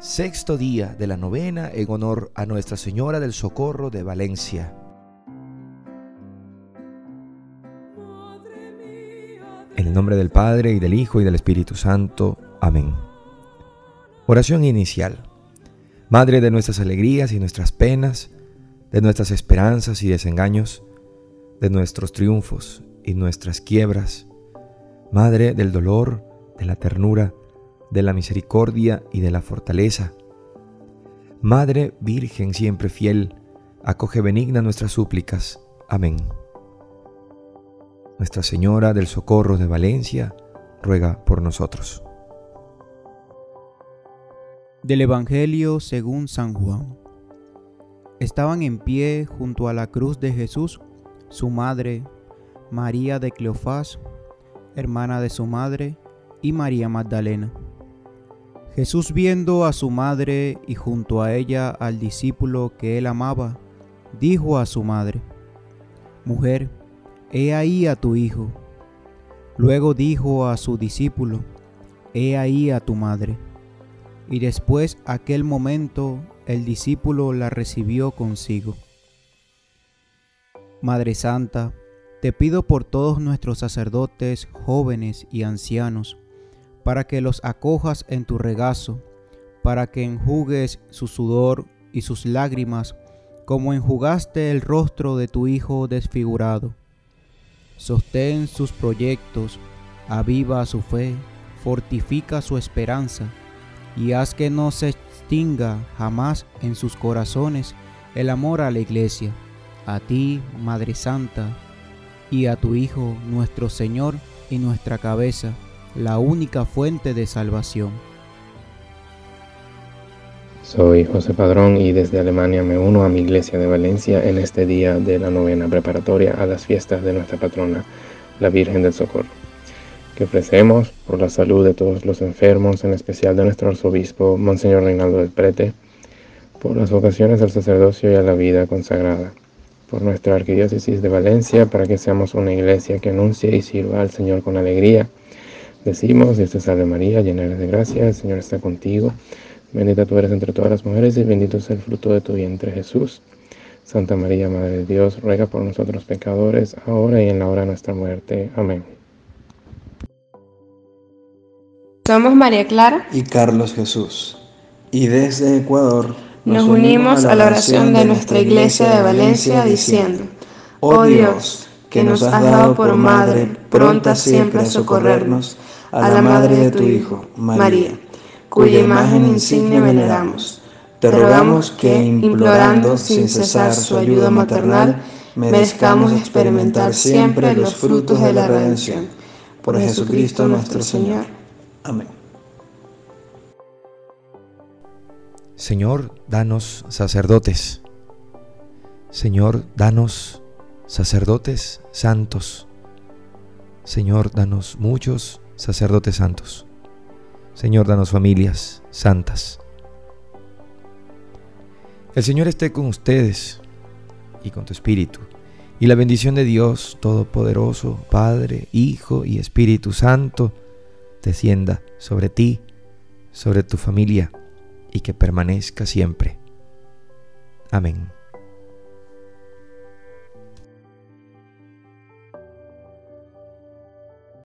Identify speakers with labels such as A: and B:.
A: sexto día de la novena en honor a Nuestra Señora del Socorro de Valencia. En el nombre del Padre y del Hijo y del Espíritu Santo. Amén. Oración inicial. Madre de nuestras alegrías y nuestras penas, de nuestras esperanzas y desengaños, de nuestros triunfos y nuestras quiebras, Madre del dolor, de la ternura, de la misericordia y de la fortaleza. Madre Virgen siempre fiel, acoge benigna nuestras súplicas. Amén. Nuestra Señora del Socorro de Valencia, ruega por nosotros.
B: Del Evangelio según San Juan. Estaban en pie junto a la cruz de Jesús su madre, María de Cleofás, hermana de su madre, y María Magdalena. Jesús viendo a su madre y junto a ella al discípulo que él amaba, dijo a su madre, Mujer, he ahí a tu hijo. Luego dijo a su discípulo, He ahí a tu madre. Y después aquel momento el discípulo la recibió consigo. Madre Santa, te pido por todos nuestros sacerdotes, jóvenes y ancianos, para que los acojas en tu regazo, para que enjugues su sudor y sus lágrimas, como enjugaste el rostro de tu Hijo desfigurado. Sostén sus proyectos, aviva su fe, fortifica su esperanza, y haz que no se extinga jamás en sus corazones el amor a la Iglesia, a ti, Madre Santa, y a tu Hijo, nuestro Señor y nuestra cabeza la única fuente de salvación.
C: Soy José Padrón y desde Alemania me uno a mi iglesia de Valencia en este día de la novena preparatoria a las fiestas de nuestra patrona, la Virgen del Socorro, que ofrecemos por la salud de todos los enfermos, en especial de nuestro arzobispo, Monseñor Reinaldo del Prete, por las vocaciones al sacerdocio y a la vida consagrada, por nuestra arquidiócesis de Valencia, para que seamos una iglesia que anuncie y sirva al Señor con alegría, Decimos, Dios te salve María, llena eres de gracia, el Señor está contigo. Bendita tú eres entre todas las mujeres y bendito es el fruto de tu vientre Jesús. Santa María, Madre de Dios, ruega por nosotros pecadores, ahora y en la hora de nuestra muerte. Amén.
D: Somos María Clara
E: y Carlos Jesús. Y desde Ecuador
D: nos, unimos a la oración de nuestra iglesia de Valencia diciendo, Oh Dios, que nos has dado por madre, pronta siempre a socorrernos, a la madre de tu Hijo, María, cuya imagen insigne veneramos. Te rogamos que, implorando sin cesar su ayuda maternal, merezcamos experimentar siempre los frutos de la redención. Por Jesucristo nuestro Señor. Amén.
A: Señor, danos sacerdotes. Señor, danos sacerdotes santos. Señor, danos muchos sacerdotes santos. Señor, danos familias santas. El Señor esté con ustedes y con tu espíritu. Y la bendición de Dios Todopoderoso, Padre, Hijo y Espíritu Santo, descienda sobre ti, sobre tu familia, y que permanezca siempre. Amén.